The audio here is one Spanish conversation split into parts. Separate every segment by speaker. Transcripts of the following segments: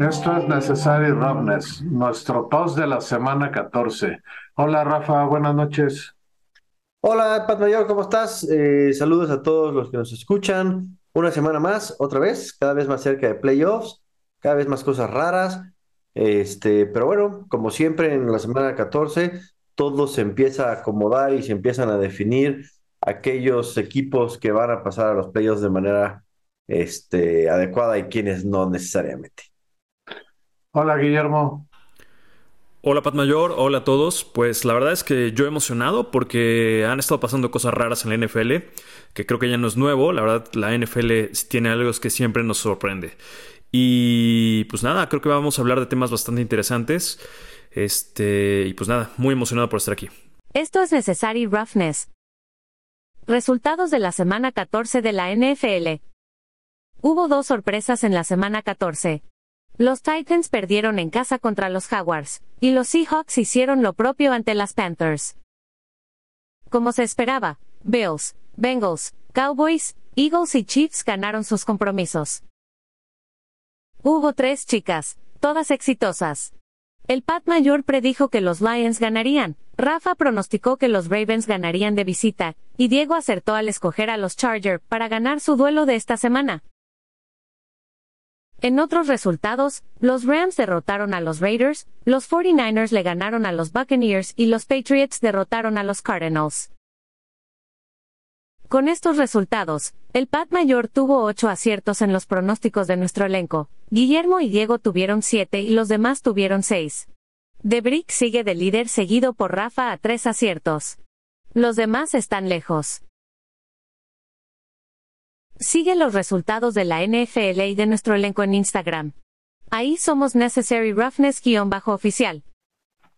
Speaker 1: Esto es Necessary Roughness, nuestro post de la semana 14. Hola Rafa, buenas noches.
Speaker 2: Hola Pat Mayor, ¿cómo estás? Eh, saludos a todos los que nos escuchan. Una semana más, otra vez, cada vez más cerca de playoffs, cada vez más cosas raras. Este, pero bueno, como siempre en la semana 14, todo se empieza a acomodar y se empiezan a definir aquellos equipos que van a pasar a los playoffs de manera este, adecuada y quienes no necesariamente.
Speaker 1: Hola Guillermo.
Speaker 3: Hola Pat Mayor, hola a todos. Pues la verdad es que yo he emocionado porque han estado pasando cosas raras en la NFL, que creo que ya no es nuevo. La verdad, la NFL tiene algo que siempre nos sorprende. Y pues nada, creo que vamos a hablar de temas bastante interesantes. Este, y pues nada, muy emocionado por estar aquí.
Speaker 4: Esto es Necessary Roughness. Resultados de la semana 14 de la NFL. Hubo dos sorpresas en la semana 14. Los Titans perdieron en casa contra los Jaguars, y los Seahawks hicieron lo propio ante las Panthers. Como se esperaba, Bills, Bengals, Cowboys, Eagles y Chiefs ganaron sus compromisos. Hubo tres chicas, todas exitosas. El Pat Mayor predijo que los Lions ganarían, Rafa pronosticó que los Ravens ganarían de visita, y Diego acertó al escoger a los Chargers para ganar su duelo de esta semana. En otros resultados, los Rams derrotaron a los Raiders, los 49ers le ganaron a los Buccaneers y los Patriots derrotaron a los Cardinals. Con estos resultados, el Pat Mayor tuvo ocho aciertos en los pronósticos de nuestro elenco, Guillermo y Diego tuvieron siete y los demás tuvieron seis. Debrick sigue de líder seguido por Rafa a tres aciertos. Los demás están lejos. Sigue los resultados de la NFL y de nuestro elenco en Instagram. Ahí somos Necessary Roughness-oficial.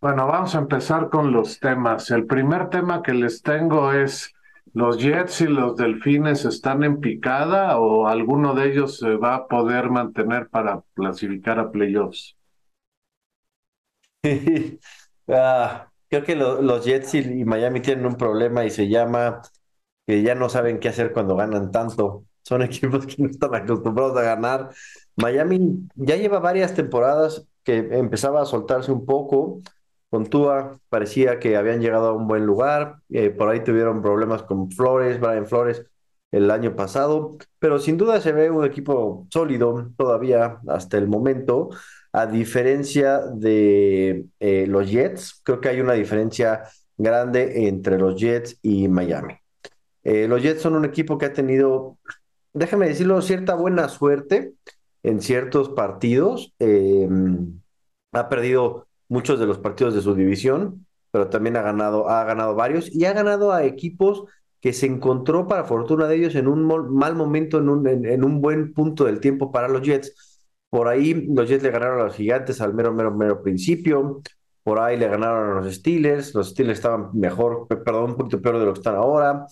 Speaker 1: Bueno, vamos a empezar con los temas. El primer tema que les tengo es, ¿los Jets y los Delfines están en picada o alguno de ellos se va a poder mantener para clasificar a playoffs?
Speaker 2: Ah, creo que los Jets y Miami tienen un problema y se llama que ya no saben qué hacer cuando ganan tanto. Son equipos que no están acostumbrados a ganar. Miami ya lleva varias temporadas que empezaba a soltarse un poco. Con Tua parecía que habían llegado a un buen lugar. Eh, por ahí tuvieron problemas con Flores, Brian Flores, el año pasado. Pero sin duda se ve un equipo sólido todavía hasta el momento. A diferencia de eh, los Jets, creo que hay una diferencia grande entre los Jets y Miami. Eh, los Jets son un equipo que ha tenido déjame decirlo, cierta buena suerte en ciertos partidos. Em, ha perdido muchos de los partidos de su división, pero también ha ganado, ha ganado varios y ha ganado a equipos que se encontró, para fortuna de ellos, en un mal momento, en un, en, un buen punto del tiempo para los Jets. Por ahí los Jets le ganaron a los Gigantes al mero, mero, mero principio. Por ahí le ganaron a los Steelers. Los Steelers estaban mejor, perdón, un poquito peor de lo que están ahora.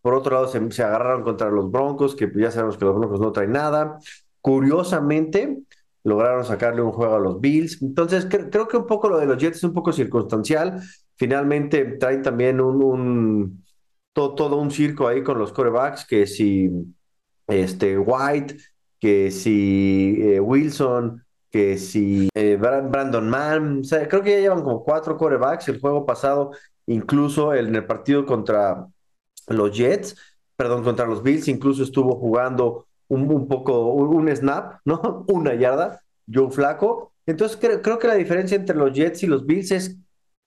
Speaker 2: Por otro lado, se, agarraron contra los Broncos, que ya sabemos que los Broncos no traen nada. Curiosamente, lograron sacarle un juego a los Bills. Entonces, creo que un poco lo de los Jets es un poco circunstancial. Finalmente, traen también un, todo, un circo ahí con los corebacks, que si este, White, que si eh, Wilson, que si eh, Brandon Mann. creo que ya llevan como cuatro corebacks. El juego pasado, incluso en el partido contra los Jets, perdón, contra los Bills, incluso estuvo jugando un, poco, un, snap, ¿no? Una yarda, Joe Flaco. Entonces creo, que la diferencia entre los Jets y los Bills es,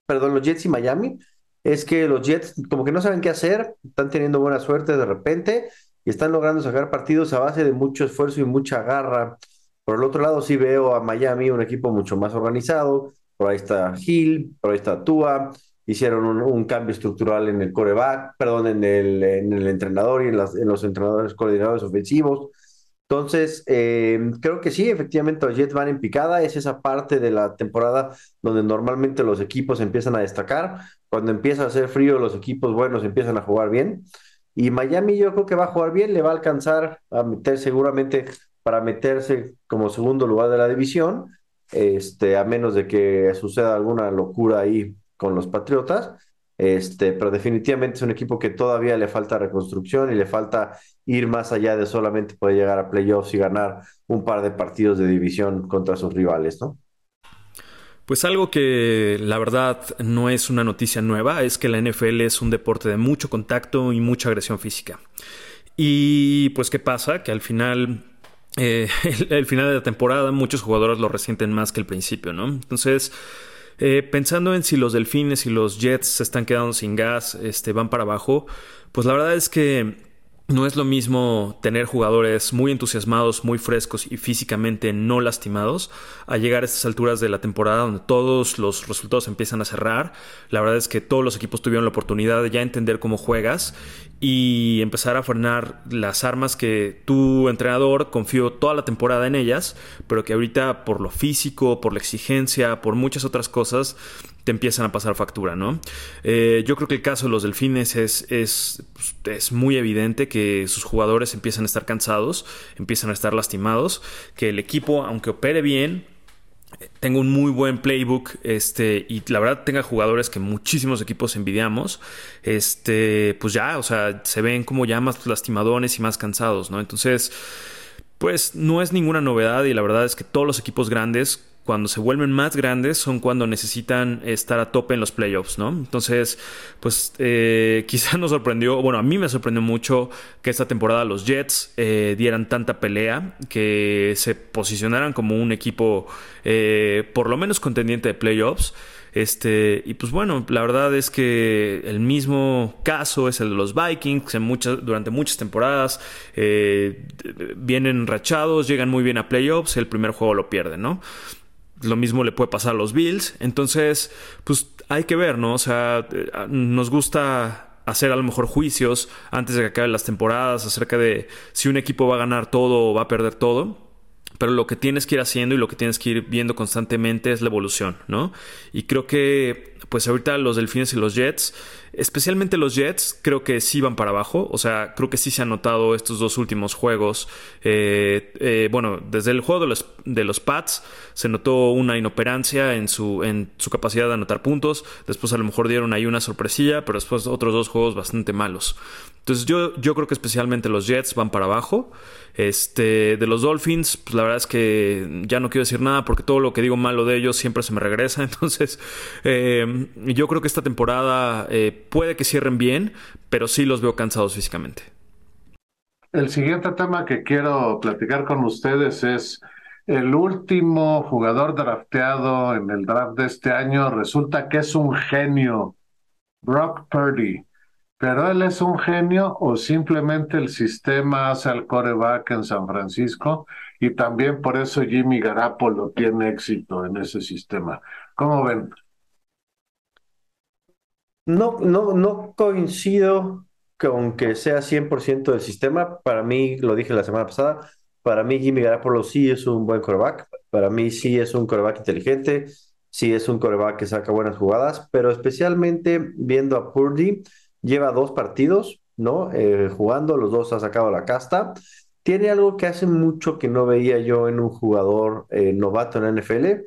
Speaker 2: perdón, los Jets y Miami, es que los Jets como que no saben qué hacer, están teniendo buena suerte de repente y están logrando sacar partidos a base de mucho esfuerzo y mucha garra. Por el otro lado sí veo a Miami un equipo mucho más organizado, por ahí está Hill, por ahí está Tua, hicieron un, cambio estructural en el coreback, perdón, en el, en el entrenador y en, en, los entrenadores coordinadores ofensivos. Entonces, eh, creo que sí, efectivamente los Jets van en picada, es esa parte de la temporada donde normalmente los equipos empiezan a destacar, cuando empieza a hacer frío los equipos buenos empiezan a jugar bien, y Miami yo creo que va a jugar bien, le va a alcanzar a meter seguramente para meterse como segundo lugar de la división, este, a menos de que suceda alguna locura ahí con los Patriotas. Este, pero definitivamente es un equipo que todavía le falta reconstrucción y le falta ir más allá de solamente poder llegar a playoffs y ganar un par de partidos de división contra sus rivales, ¿no?
Speaker 3: Pues algo que la verdad no es una noticia nueva es que la NFL es un deporte de mucho contacto y mucha agresión física. Y pues qué pasa, que al final eh, el, final de la temporada muchos jugadores lo resienten más que el principio, ¿no? Entonces, eh, pensando en si los delfines y los jets se están quedando sin gas, este, van para abajo, pues la verdad es que no es lo mismo tener jugadores muy entusiasmados, muy frescos y físicamente no lastimados a llegar a estas alturas de la temporada donde todos los resultados empiezan a cerrar. La verdad es que todos los equipos tuvieron la oportunidad de ya entender cómo juegas y empezar a frenar las armas que tu entrenador confió toda la temporada en ellas, pero que ahorita por lo físico, por la exigencia, por muchas otras cosas, te empiezan a pasar factura, ¿no? Eh, yo creo que el caso de los delfines es, es, es, muy evidente que sus jugadores empiezan a estar cansados, empiezan a estar lastimados, que el equipo, aunque opere bien, tenga un muy buen playbook este, y la verdad tenga jugadores que muchísimos equipos envidiamos, este, pues ya, o sea, se ven como ya más lastimadones y más cansados, ¿no? Entonces, pues no es ninguna novedad y la verdad es que todos los equipos grandes cuando se vuelven más grandes son cuando necesitan estar a tope en los playoffs, ¿no? Entonces, pues eh, quizá nos sorprendió, bueno, a mí me sorprendió mucho que esta temporada los Jets eh, dieran tanta pelea, que se posicionaran como un equipo eh, por lo menos contendiente de playoffs. Este, y pues bueno, la verdad es que el mismo caso es el de los Vikings, en muchas, durante muchas temporadas vienen rachados, llegan muy bien a playoffs, el primer juego lo pierden, ¿no? Lo mismo le puede pasar a los Bills. Entonces, pues hay que ver, ¿no? O sea, nos gusta hacer a lo mejor juicios antes de que acaben las temporadas acerca de si un equipo va a ganar todo o va a perder todo. Pero lo que tienes que ir haciendo y lo que tienes que ir viendo constantemente es la evolución, ¿no? Y creo que, pues ahorita los Delfines y los Jets Especialmente los Jets creo que sí van para abajo, o sea, creo que sí se han notado estos dos últimos juegos. Eh, eh, bueno, desde el juego de los, de los Pats se notó una inoperancia en su, en su capacidad de anotar puntos, después a lo mejor dieron ahí una sorpresilla, pero después otros dos juegos bastante malos. Entonces yo, yo creo que especialmente los Jets van para abajo. Este, de los Dolphins, pues la verdad es que ya no quiero decir nada porque todo lo que digo malo de ellos siempre se me regresa. Entonces, eh, yo creo que esta temporada puede que cierren bien, pero sí los veo cansados físicamente.
Speaker 1: El siguiente tema que quiero platicar con ustedes es el último jugador drafteado en el draft de este año. Resulta que es un genio, Brock Purdy. Pero él es un genio o simplemente el sistema hace al coreback en San Francisco y también por eso Jimmy Garapolo tiene éxito en ese sistema. ¿Cómo ven?
Speaker 2: No, no, no coincido con que sea 100% del sistema. Para mí, lo dije la semana pasada, para mí Jimmy Garapolo sí es un buen coreback. Para mí sí es un coreback inteligente, sí es un coreback que saca buenas jugadas, pero especialmente viendo a Purdy, lleva dos partidos, ¿no? Eh, jugando, los dos ha sacado la casta. Tiene algo que hace mucho que no veía yo en un jugador eh, novato en la NFL,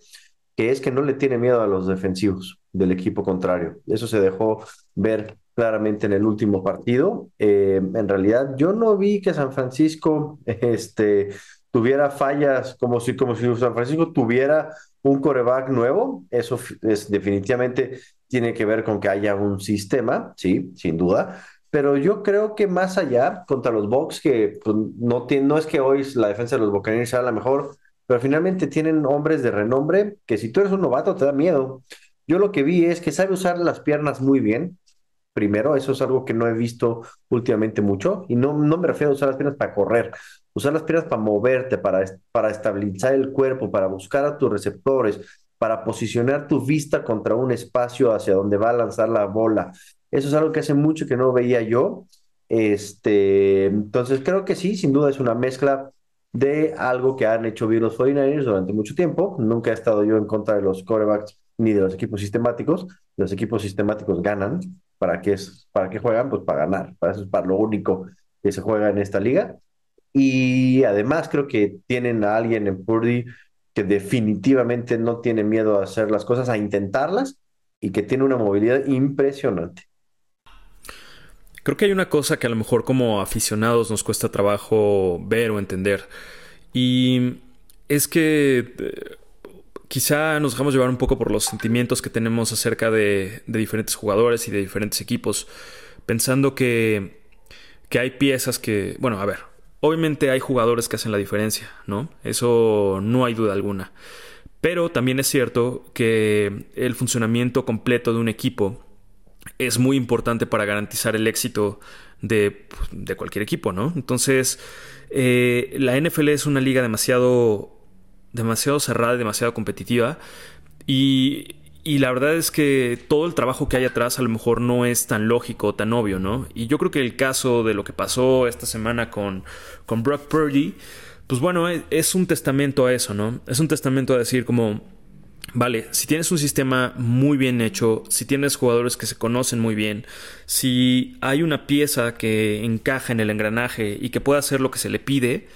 Speaker 2: que es que no le tiene miedo a los defensivos del equipo contrario. Eso se dejó ver claramente en el último partido. Eh, en realidad, yo no vi que San Francisco este, tuviera fallas como si, como si San Francisco tuviera un coreback nuevo. Eso es, definitivamente tiene que ver con que haya un sistema, sí, sin duda. Pero yo creo que más allá, contra los Bucks, que pues, no, tiene, no es que hoy la defensa de los Buccaneers sea la mejor, pero finalmente tienen hombres de renombre que si tú eres un novato te da miedo. Yo lo que vi es que sabe usar las piernas muy bien. Primero, eso es algo que no he visto últimamente mucho. Y no, no me refiero a usar las piernas para correr, usar las piernas para moverte, para, para estabilizar el cuerpo, para buscar a tus receptores, para posicionar tu vista contra un espacio hacia donde va a lanzar la bola. Eso es algo que hace mucho que no veía yo. Este, entonces creo que sí, sin duda es una mezcla de algo que han hecho bien los 49ers durante mucho tiempo. Nunca he estado yo en contra de los corebacks ni de los equipos sistemáticos. Los equipos sistemáticos ganan. ¿Para qué, es, ¿Para qué juegan? Pues para ganar. Para eso es para lo único que se juega en esta liga. Y además creo que tienen a alguien en Purdy que definitivamente no tiene miedo a hacer las cosas, a intentarlas. y que tiene una movilidad impresionante.
Speaker 3: Creo que hay una cosa que a lo mejor como aficionados nos cuesta trabajo ver o entender. Y es que eh, quizá nos dejamos llevar un poco por los sentimientos que tenemos acerca de, diferentes jugadores y de diferentes equipos, pensando que, que hay piezas que, bueno, a ver, obviamente hay jugadores que hacen la diferencia, ¿no? Eso no hay duda alguna. Pero también es cierto que el funcionamiento completo de un equipo es muy importante para garantizar el éxito de, pues, cualquier equipo, ¿no? Entonces, eh, la NFL es una liga demasiado, demasiado cerrada y demasiado competitiva. Y, y, la verdad es que todo el trabajo que hay atrás a lo mejor no es tan lógico, tan obvio, ¿no? Y yo creo que el caso de lo que pasó esta semana con, con Brock Purdy, pues bueno, es, es un testamento a eso, ¿no? Es un testamento a decir como Vale, si tienes un sistema muy bien hecho, si tienes jugadores que se conocen muy bien, si hay una pieza que encaja en el engranaje y que pueda hacer lo que se le pide,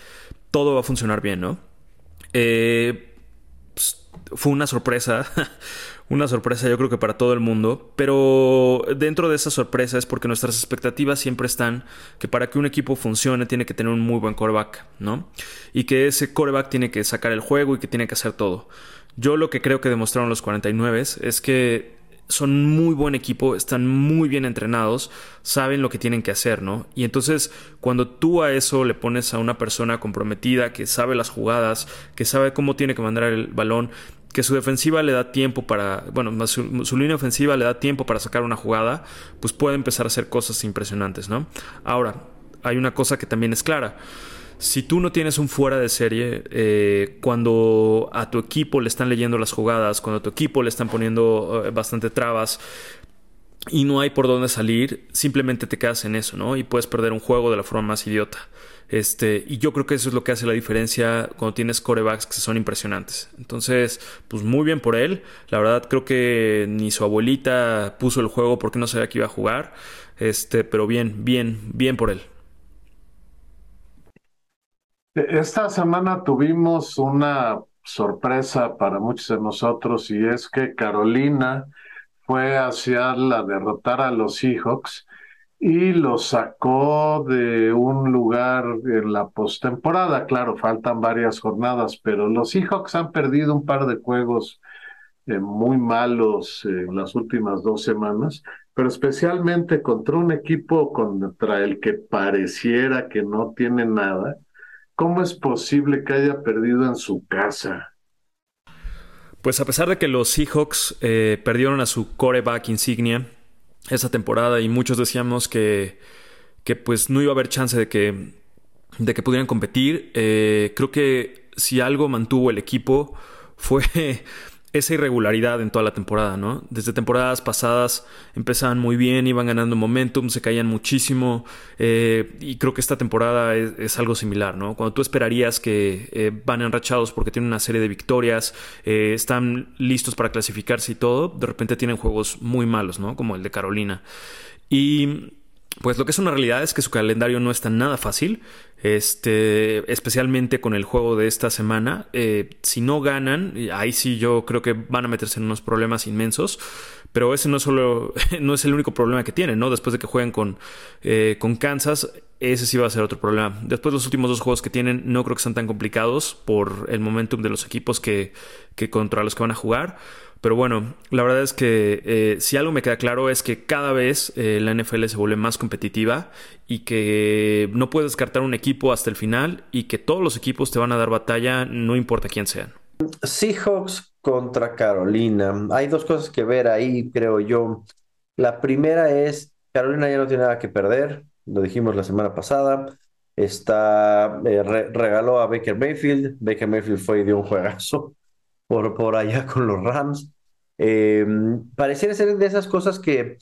Speaker 3: todo va a funcionar bien, ¿no? Eh, fue una sorpresa, una sorpresa yo creo que para todo el mundo, pero dentro de esa sorpresa es porque nuestras expectativas siempre están que para que un equipo funcione tiene que tener un muy buen coreback, ¿no? Y que ese coreback tiene que sacar el juego y que tiene que hacer todo. Yo lo que creo que demostraron los 49 es que son muy buen equipo, están muy bien entrenados, saben lo que tienen que hacer, ¿no? Y entonces, cuando tú a eso le pones a una persona comprometida, que sabe las jugadas, que sabe cómo tiene que mandar el balón, que su defensiva le da tiempo para, bueno, su, línea ofensiva le da tiempo para sacar una jugada, pues puede empezar a hacer cosas impresionantes, ¿no? Ahora, hay una cosa que también es clara si tú no tienes un fuera de serie, eh, cuando a tu equipo le están leyendo las jugadas, cuando a tu equipo le están poniendo eh, bastante trabas y no hay por dónde salir, simplemente te quedas en eso, ¿no? Y puedes perder un juego de la forma más idiota. Este, y yo creo que eso es lo que hace la diferencia cuando tienes corebacks que son impresionantes. Entonces, pues muy bien por él. La verdad creo que ni su abuelita puso el juego porque no sabía que iba a jugar. Este, pero bien, bien, bien por él.
Speaker 1: Esta semana tuvimos una sorpresa para muchos de nosotros y es que Carolina fue hacia la derrotar a los Seahawks y los sacó de un lugar en la postemporada. Claro, faltan varias jornadas, pero los Seahawks han perdido un par de juegos eh, muy malos en las últimas dos semanas, pero especialmente contra un equipo contra el que pareciera que no tiene nada ¿Cómo es posible que haya perdido en su casa?
Speaker 3: Pues a pesar de que los Seahawks eh, perdieron a su coreback insignia esa temporada y muchos decíamos que, que pues no iba a haber chance de que, de que pudieran competir, eh, creo que si algo mantuvo el equipo fue esa irregularidad en toda la temporada, ¿no? Desde temporadas pasadas empezaban muy bien, iban ganando momentum, se caían muchísimo eh, y creo que esta temporada es, algo similar, ¿no? Cuando tú esperarías que eh, van enrachados porque tienen una serie de victorias, eh, están listos para clasificarse y todo, de repente tienen juegos muy malos, ¿no? Como el de Carolina. Y pues lo que es una realidad es que su calendario no está nada fácil, este, especialmente con el juego de esta semana. Eh, si no ganan, ahí sí yo creo que van a meterse en unos problemas inmensos. Pero ese no es solo, no es el único problema que tienen, ¿no? Después de que jueguen con, eh, con Kansas, ese sí va a ser otro problema. Después los últimos dos juegos que tienen no creo que sean tan complicados por el momentum de los equipos que, que contra los que van a jugar. Pero bueno, la verdad es que eh, si algo me queda claro es que cada vez eh, la NFL se vuelve más competitiva y que no puedes descartar un equipo hasta el final y que todos los equipos te van a dar batalla, no importa quién sean.
Speaker 2: Seahawks contra Carolina. Hay dos cosas que ver ahí, creo yo. La primera es, Carolina ya no tiene nada que perder, lo dijimos la semana pasada. Está, eh, regaló a Baker Mayfield. Baker Mayfield fue y dio un juegazo por, por allá con los Rams. Eh, pareciera ser de esas cosas que eh,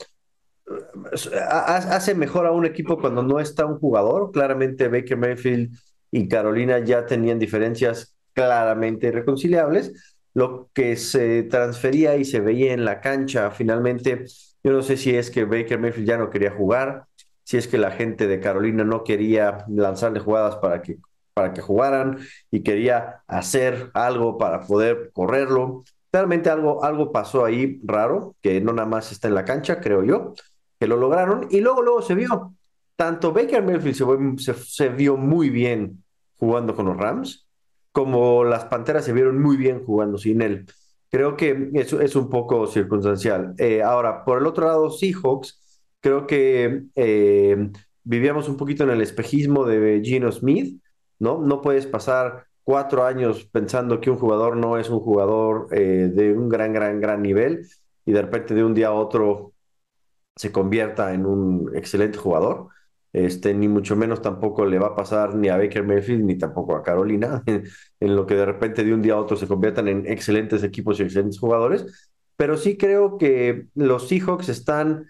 Speaker 2: hace mejor a un equipo cuando no está un jugador. Claramente Baker Mayfield y Carolina ya tenían diferencias claramente irreconciliables. Lo que se transfería y se veía en la cancha, finalmente, yo no sé si es que Baker Mayfield ya no quería jugar, si es que la gente de Carolina no quería lanzarle jugadas para que, para que jugaran y quería hacer algo para poder correrlo. Claramente algo, algo pasó ahí raro, que no nada más está en la cancha, creo yo, que lo lograron. Y luego, luego se vio. Tanto Baker Mayfield se, se, vio muy bien jugando con los Rams, como las Panteras se vieron muy bien jugando sin él. Creo que eso es un poco circunstancial. Eh, ahora, por el otro lado, Seahawks, creo que eh, vivíamos un poquito en el espejismo de Gino Smith, ¿no? No puedes pasar cuatro años pensando que un jugador no es un jugador eh, de un gran, gran, gran nivel y de repente de un día a otro se convierta en un excelente jugador. Este, ni mucho menos tampoco le va a pasar ni a Baker Mayfield ni tampoco a Carolina, en, lo que de repente de un día a otro se conviertan en excelentes equipos y excelentes jugadores. Pero sí creo que los Seahawks están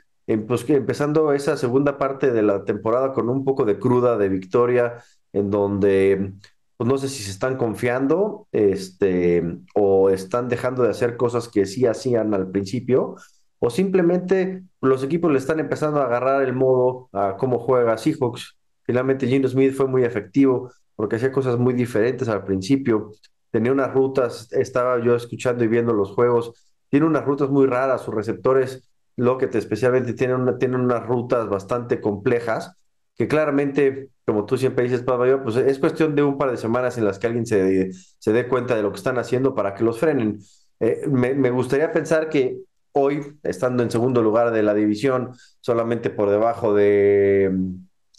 Speaker 2: pues, empezando esa segunda parte de la temporada con un poco de cruda de victoria, en donde pues no sé si se están confiando este, o están dejando de hacer cosas que sí hacían al principio, o simplemente los equipos le están empezando a agarrar el modo a cómo juega Seahawks. Finalmente Gino Smith fue muy efectivo porque hacía cosas muy diferentes al principio. Tenía unas rutas, estaba yo escuchando y viendo los juegos, tiene unas rutas muy raras, sus receptores Lockett especialmente tienen, tienen unas rutas bastante complejas que claramente, como tú siempre dices, Pablo, pues es cuestión de un par de semanas en las que alguien se, se dé cuenta de lo que están haciendo para que los frenen. Eh, me, me, gustaría pensar que hoy, estando en segundo lugar de la división, solamente por debajo de,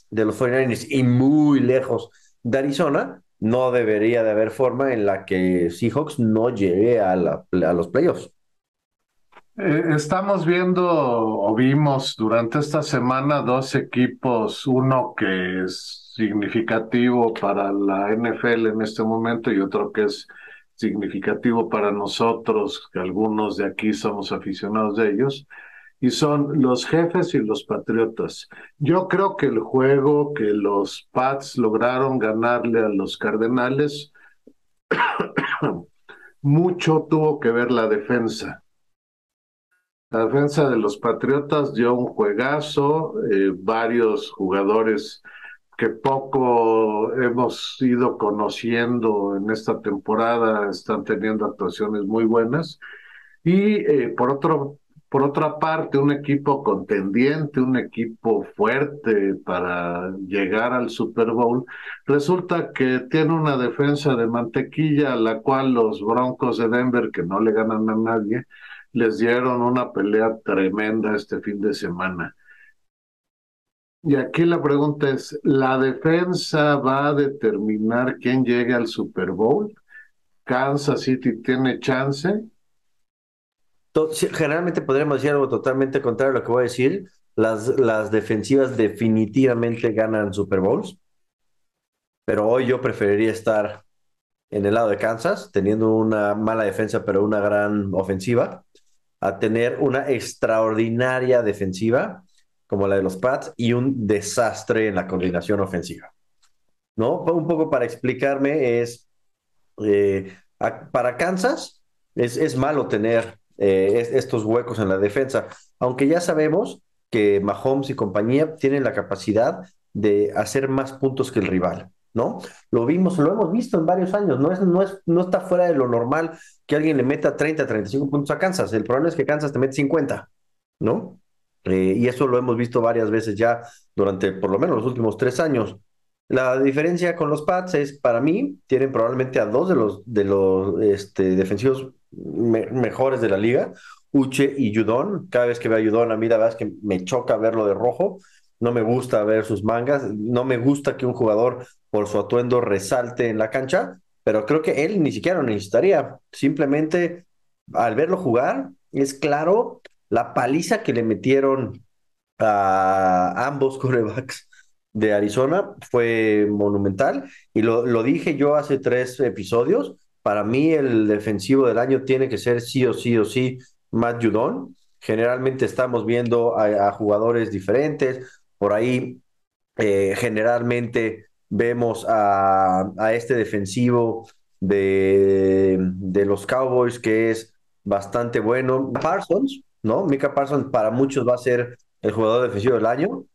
Speaker 2: de los 49ers y muy lejos de Arizona, no debería de haber forma en la que Seahawks no llegue a, la, a los playoffs.
Speaker 1: Eh, estamos viendo o vimos durante esta semana dos equipos, uno que es significativo para la NFL en este momento y otro que es significativo para nosotros, que algunos de aquí somos aficionados de ellos, y son los jefes y los patriotas. Yo creo que el juego que los Pats lograron ganarle a los Cardenales, mucho tuvo que ver la defensa la defensa de los Patriotas dio un juegazo, eh, varios jugadores que poco hemos ido conociendo en esta temporada están teniendo actuaciones muy buenas. Y eh, por, otro, por otra parte, un equipo contendiente, un equipo fuerte para llegar al Super Bowl, resulta que tiene una defensa de mantequilla a la cual los Broncos de Denver, que no le ganan a nadie, les dieron una pelea tremenda este fin de semana. Y aquí la pregunta es, ¿la defensa va a determinar quién llegue al Super Bowl? ¿Kansas City tiene chance?
Speaker 2: Generalmente podríamos decir algo totalmente contrario a lo que voy a decir. Las, las defensivas definitivamente ganan Super Bowls, pero hoy yo preferiría estar en el lado de Kansas, teniendo una mala defensa, pero una gran ofensiva a tener una extraordinaria defensiva como la de los Pats y un desastre en la coordinación ofensiva. ¿No? Un poco para explicarme es, eh, para Kansas es, es malo tener eh, estos huecos en la defensa, aunque ya sabemos que Mahomes y compañía tienen la capacidad de hacer más puntos que el rival. ¿No? Lo vimos, lo hemos visto en varios años, no, es, no, es, no está fuera de lo normal que alguien le meta 30, 35 puntos a Kansas, el problema es que Kansas te mete 50, ¿no? Eh, y eso lo hemos visto varias veces ya durante por lo menos los últimos tres años. La diferencia con los Pats es, para mí, tienen probablemente a dos de los, de los este, defensivos mejores de la liga, Uche y Judon. Cada vez que veo a Judon, a mí la verdad es que me choca verlo de rojo no me gusta ver sus mangas, no me gusta que un jugador por su atuendo resalte en la cancha, pero creo que él ni siquiera lo necesitaría. Simplemente al verlo jugar, es claro la paliza que le metieron a ambos corebacks de Arizona fue monumental y lo, lo dije yo hace tres episodios. Para mí el defensivo del año tiene que ser sí o sí o sí Matt Judon. Generalmente estamos viendo a, jugadores diferentes, por ahí eh, generalmente vemos a, este defensivo de, de, los Cowboys que es bastante bueno. Parsons, ¿no? Mika Parsons para muchos va a ser el jugador defensivo del año.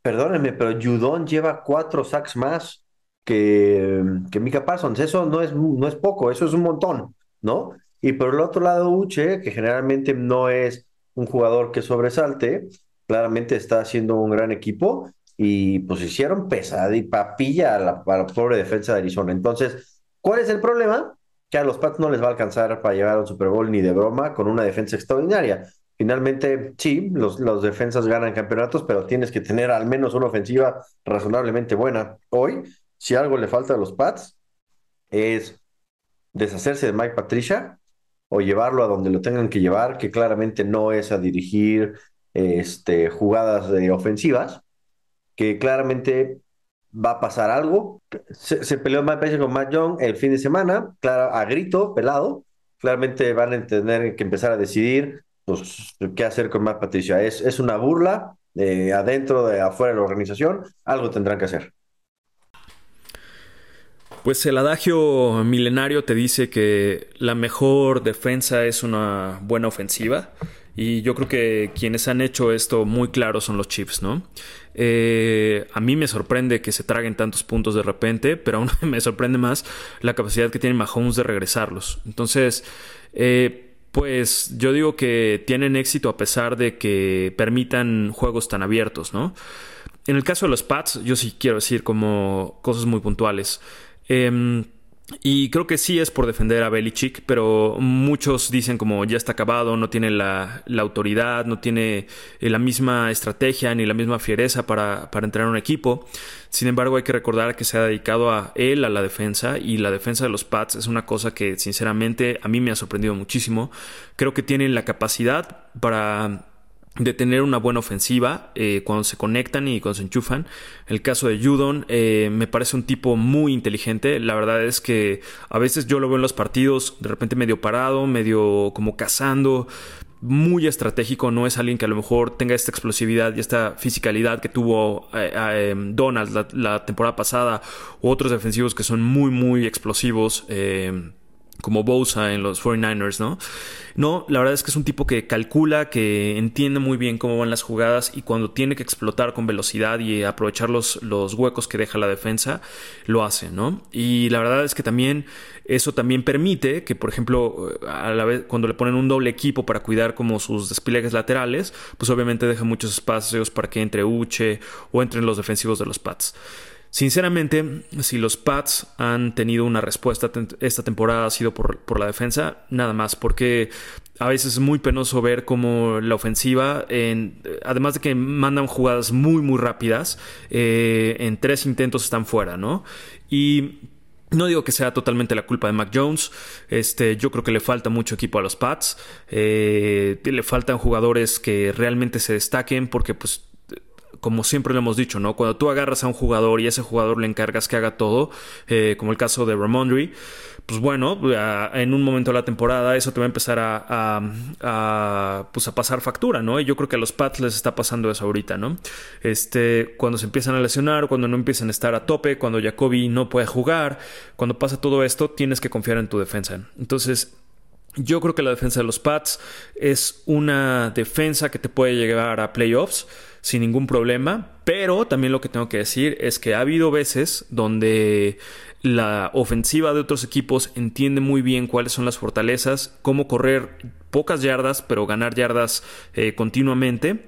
Speaker 2: Perdónenme, pero Judon lleva cuatro sacks más que, que Mika Parsons. Eso no es, no es poco, eso es un montón, ¿no? Y por el otro lado, Uche, que generalmente no es un jugador que sobresalte, claramente está haciendo un gran equipo y pues hicieron pesada y papilla a la, pobre defensa de Arizona. Entonces, ¿cuál es el problema? Que a los Pats no les va a alcanzar para llegar al Super Bowl ni de broma con una defensa extraordinaria. Finalmente, sí, los, los defensas ganan campeonatos, pero tienes que tener al menos una ofensiva razonablemente buena. Hoy, si algo le falta a los Pats, es deshacerse de Mike Patricia o llevarlo a donde lo tengan que llevar, que claramente no es a dirigir este, jugadas de ofensivas, que claramente va a pasar algo. Se, peleó Mike Patricia con Matt Young el fin de semana, claro, a grito, pelado. Claramente van a tener que empezar a decidir pues, qué hacer con Mike Patricia. Es, es una burla de adentro, de afuera de la organización, algo tendrán que hacer.
Speaker 3: Pues el adagio milenario te dice que la mejor defensa es una buena ofensiva. Y yo creo que quienes han hecho esto muy claro son los Chiefs, ¿no? Eh, a mí me sorprende que se traguen tantos puntos de repente, pero aún me sorprende más la capacidad que tiene Mahomes de regresarlos. Entonces, eh, pues yo digo que tienen éxito a pesar de que permitan juegos tan abiertos, ¿no? En el caso de los Pats, yo sí quiero decir como cosas muy puntuales. Em, y creo que sí es por defender a Belichick, pero muchos dicen como ya está acabado, no tiene la, autoridad, no tiene eh, la misma estrategia ni la misma fiereza para, para entrenar un equipo. Sin embargo, hay que recordar que se ha dedicado a él, a la defensa, y la defensa de los Pats es una cosa que sinceramente a mí me ha sorprendido muchísimo. Creo que tienen la capacidad para de tener una buena ofensiva eh, cuando se conectan y cuando se enchufan. El caso de Judon eh, me parece un tipo muy inteligente. La verdad es que a veces yo lo veo en los partidos de repente medio parado, medio como cazando, muy estratégico. No es alguien que a lo mejor tenga esta explosividad y esta fisicalidad que tuvo eh, Donald la, la, temporada pasada u otros defensivos que son muy, muy explosivos como Bosa en los 49ers, ¿no? No, la verdad es que es un tipo que calcula, que entiende muy bien cómo van las jugadas y cuando tiene que explotar con velocidad y aprovechar los, los huecos que deja la defensa, lo hace, ¿no? Y la verdad es que también eso también permite que, por ejemplo, a la vez, cuando le ponen un doble equipo para cuidar como sus despliegues laterales, pues obviamente deja muchos espacios para que entre Uche o entren los defensivos de los Pats. Sinceramente, si los Pats han tenido una respuesta esta temporada ha sido por, la defensa, nada más, porque a veces es muy penoso ver cómo la ofensiva, en, además de que mandan jugadas muy, muy rápidas, eh, en tres intentos están fuera, ¿no? Y no digo que sea totalmente la culpa de Mac Jones. Este, yo creo que le falta mucho equipo a los Pats. Eh, le faltan jugadores que realmente se destaquen porque pues como siempre lo hemos dicho, ¿no? Cuando tú agarras a un jugador y a ese jugador le encargas que haga todo, eh, como el caso de Ramondre, pues bueno, en un momento de la temporada eso te va a empezar a, pues a pasar factura, ¿no? Y yo creo que a los Pats les está pasando eso ahorita, ¿no? Este, cuando se empiezan a lesionar, cuando no empiezan a estar a tope, cuando Jacoby no puede jugar, cuando pasa todo esto, tienes que confiar en tu defensa. Entonces, yo creo que la defensa de los Pats es una defensa que te puede llegar a playoffs sin ningún problema, pero también lo que tengo que decir es que ha habido veces donde la ofensiva de otros equipos entiende muy bien cuáles son las fortalezas, cómo correr pocas yardas, pero ganar yardas eh, continuamente.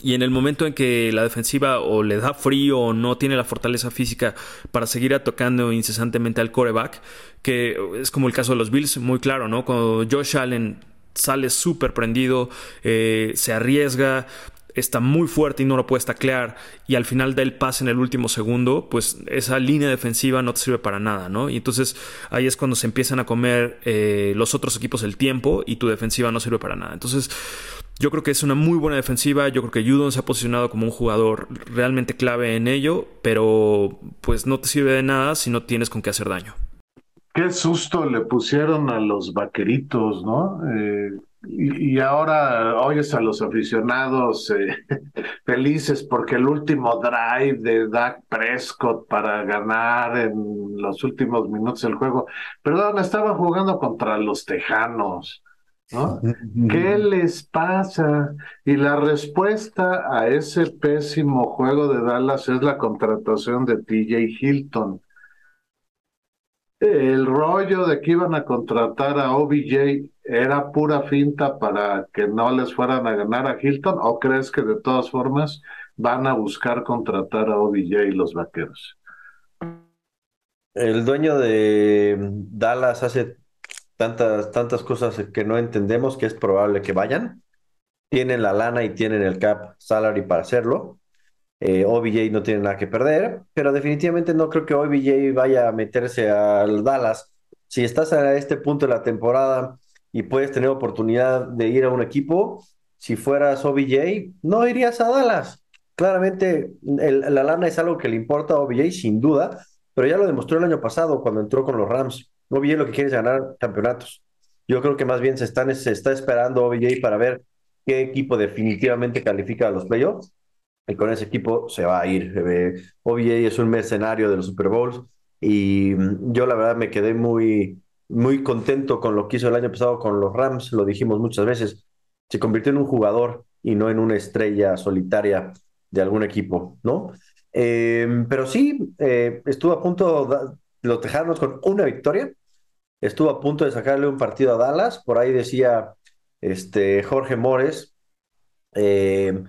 Speaker 3: Y en el momento en que la defensiva o le da frío o no tiene la fortaleza física para seguir atacando incesantemente al coreback, que es como el caso de los Bills, muy claro, ¿no? Cuando Josh Allen sale súper prendido, eh, se arriesga, está muy fuerte y no lo puedes taclear y al final da el pase en el último segundo, pues esa línea defensiva no te sirve para nada, ¿no? Y entonces ahí es cuando se empiezan a comer eh, los otros equipos el tiempo y tu defensiva no sirve para nada. Entonces yo creo que es una muy buena defensiva, yo creo que Judon se ha posicionado como un jugador realmente clave en ello, pero pues no te sirve de nada si no tienes con qué hacer daño.
Speaker 1: Qué susto le pusieron a los vaqueritos, ¿no? Eh, y, ahora oyes a los aficionados eh, felices porque el último drive de Dak Prescott para ganar en los últimos minutos del juego, perdón, estaba jugando contra los Tejanos. ¿no? ¿Qué les pasa? Y la respuesta a ese pésimo juego de Dallas es la contratación de TJ Hilton el rollo de que iban a contratar a OBJ era pura finta para que no les fueran a ganar a Hilton o crees que de todas formas van a buscar contratar a OBJ y los vaqueros?
Speaker 2: El dueño de Dallas hace tantas, tantas cosas que no entendemos que es probable que vayan. Tienen la lana y tienen el cap salary para hacerlo. Eh, OBJ no tiene nada que perder, pero definitivamente no creo que OBJ vaya a meterse al Dallas. Si estás a este punto de la temporada y puedes tener oportunidad de ir a un equipo, si fueras OBJ, no irías a Dallas. Claramente la lana es algo que le importa a OBJ, sin duda, pero ya lo demostró el año pasado cuando entró con los Rams. OBJ lo que quiere es ganar campeonatos. Yo creo que más bien se, se está esperando OBJ para ver qué equipo definitivamente califica a los playoffs y con ese equipo se va a ir. OBJ es un mercenario de los Super Bowls y mm, yo la verdad me quedé muy, muy contento con lo que hizo el año pasado con los Rams, lo dijimos muchas veces, se convirtió en un jugador y no en una estrella solitaria de algún equipo, ¿no? Em, pero sí, eh, estuvo a punto de los Tejanos con una victoria, estuvo a punto de sacarle un partido a Dallas, por ahí decía este, Jorge Mores, eh,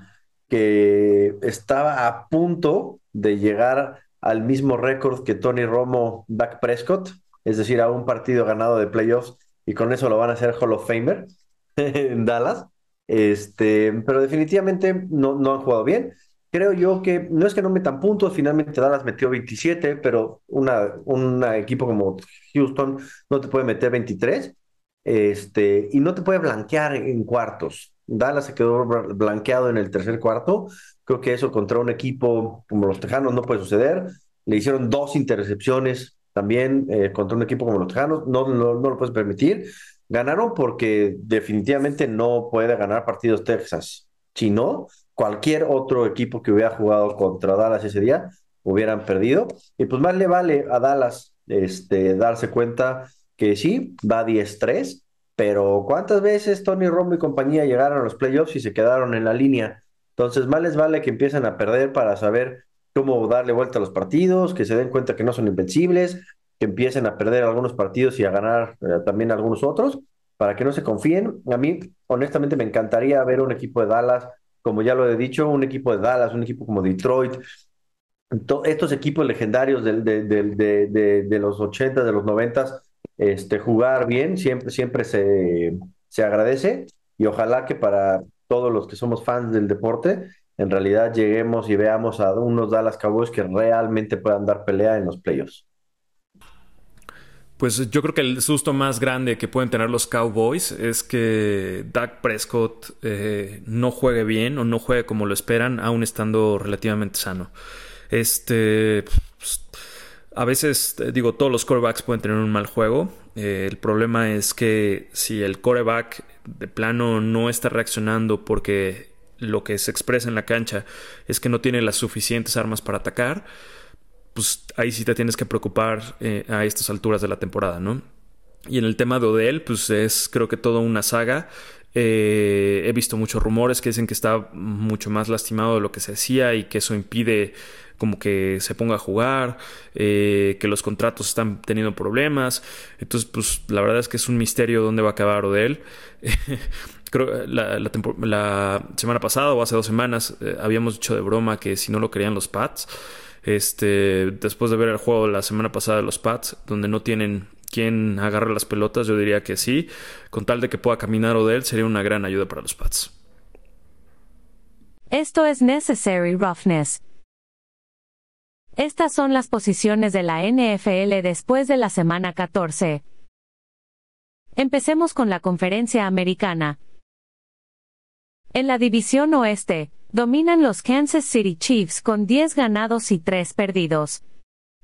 Speaker 2: que estaba a punto de llegar al mismo récord que Tony Romo, Dak Prescott, es decir, a un partido ganado de playoffs, y con eso lo van a hacer Hall of Famer en Dallas. Este, pero definitivamente no, no han jugado bien. Creo yo que no es que no metan puntos, finalmente Dallas metió 27, pero una, un equipo como Houston no te puede meter 23 este, y no te puede blanquear en cuartos. Dallas se quedó blanqueado en el tercer cuarto. Creo que eso contra un equipo como los Tejanos no puede suceder. Le hicieron dos intercepciones también eh, contra un equipo como los Tejanos. No, no, no lo puedes permitir. Ganaron porque definitivamente no puede ganar partidos Texas. Si no, cualquier otro equipo que hubiera jugado contra Dallas ese día hubieran perdido. Y pues más le vale a Dallas este, darse cuenta que sí, va 10-3, pero ¿cuántas veces Tony Romo y compañía llegaron a los playoffs y se quedaron en la línea? Entonces, más les vale que empiecen a perder para saber cómo darle vuelta a los partidos, que se den cuenta que no son invencibles, que empiecen a perder algunos partidos y a ganar eh, también algunos otros, para que no se confíen. A mí, honestamente, me encantaría ver un equipo de Dallas, como ya lo he dicho, un equipo de Dallas, un equipo como Detroit, estos equipos legendarios de, los 80, de los 90 este, jugar bien, siempre, siempre se, se agradece y ojalá que para todos los que somos fans del deporte, en realidad lleguemos y veamos a unos Dallas Cowboys que realmente puedan dar pelea en los playoffs.
Speaker 3: Pues yo creo que el susto más grande que pueden tener los Cowboys es que Dak Prescott eh, no juegue bien o no juegue como lo esperan, aún estando relativamente sano. Este. Pues, a veces, eh, digo, todos los corebacks pueden tener un mal juego. Eh, el problema es que si el coreback de plano no está reaccionando porque lo que se expresa en la cancha es que no tiene las suficientes armas para atacar, pues ahí sí te tienes que preocupar eh, a estas alturas de la temporada, ¿no? Y en el tema de Odell, pues es creo que toda una saga. he visto muchos rumores que dicen que está mucho más lastimado de lo que se hacía y que eso impide como que se ponga a jugar, eh, que los contratos están teniendo problemas. Entonces, pues la verdad es que es un misterio dónde va a acabar Odell. Creo la, la, semana pasada o hace dos semanas eh, habíamos dicho de broma que si no lo querían los Pats, este, después de ver el juego la semana pasada de los Pats, donde no tienen quien agarre las pelotas, yo diría que sí. Con tal de que pueda caminar Odell, sería una gran ayuda para los Pats.
Speaker 4: Esto es Necessary Roughness estas son las posiciones de la NFL después de la semana 14. Empecemos con la conferencia americana. En la división oeste, dominan los Kansas City Chiefs con 10 ganados y 3 perdidos.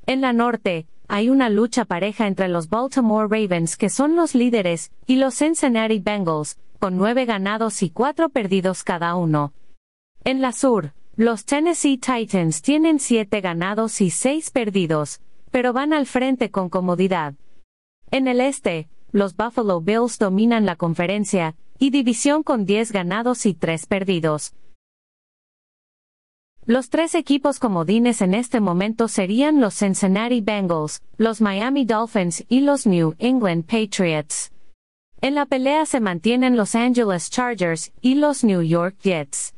Speaker 4: En la norte, hay una lucha pareja entre los Baltimore Ravens que son los líderes, y los Cincinnati Bengals, con 9 ganados y 4 perdidos cada uno. En la sur, los Tennessee Titans tienen siete ganados y seis perdidos, pero van al frente con comodidad. En el este, los Buffalo Bills dominan la conferencia y división con 10 ganados y 3 perdidos. Los tres equipos comodines en este momento serían los Cincinnati Bengals, los Miami Dolphins y los New England Patriots. En la pelea se mantienen los Angeles Chargers y los New York Jets.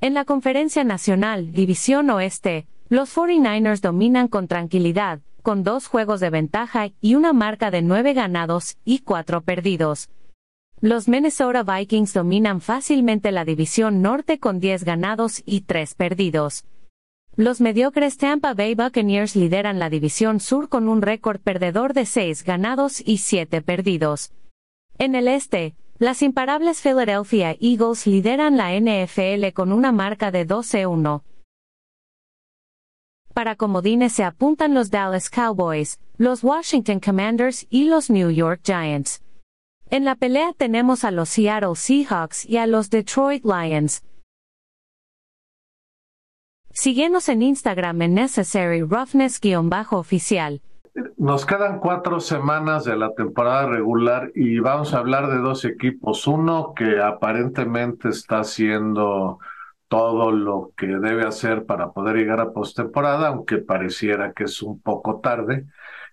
Speaker 4: En la Conferencia Nacional, División Oeste, los 49ers dominan con tranquilidad, con dos juegos de ventaja y una marca de nueve ganados y cuatro perdidos, los Minnesota Vikings dominan fácilmente la división norte con 10 ganados y 3 perdidos. Los mediocres Tampa Bay Buccaneers lideran la división sur con un récord perdedor de 6 ganados y 7 perdidos. En el este, las imparables Philadelphia Eagles lideran la NFL con una marca de 12-1. Para comodines se apuntan los Dallas Cowboys, los Washington Commanders y los New York Giants. En la pelea tenemos a los Seattle Seahawks y a los Detroit Lions. Síguenos en Instagram en Necessary Roughness-oficial.
Speaker 1: Nos quedan cuatro semanas de la temporada regular y vamos a hablar de dos equipos. Uno que aparentemente está haciendo todo lo que debe hacer para poder llegar a postemporada, aunque pareciera que es un poco tarde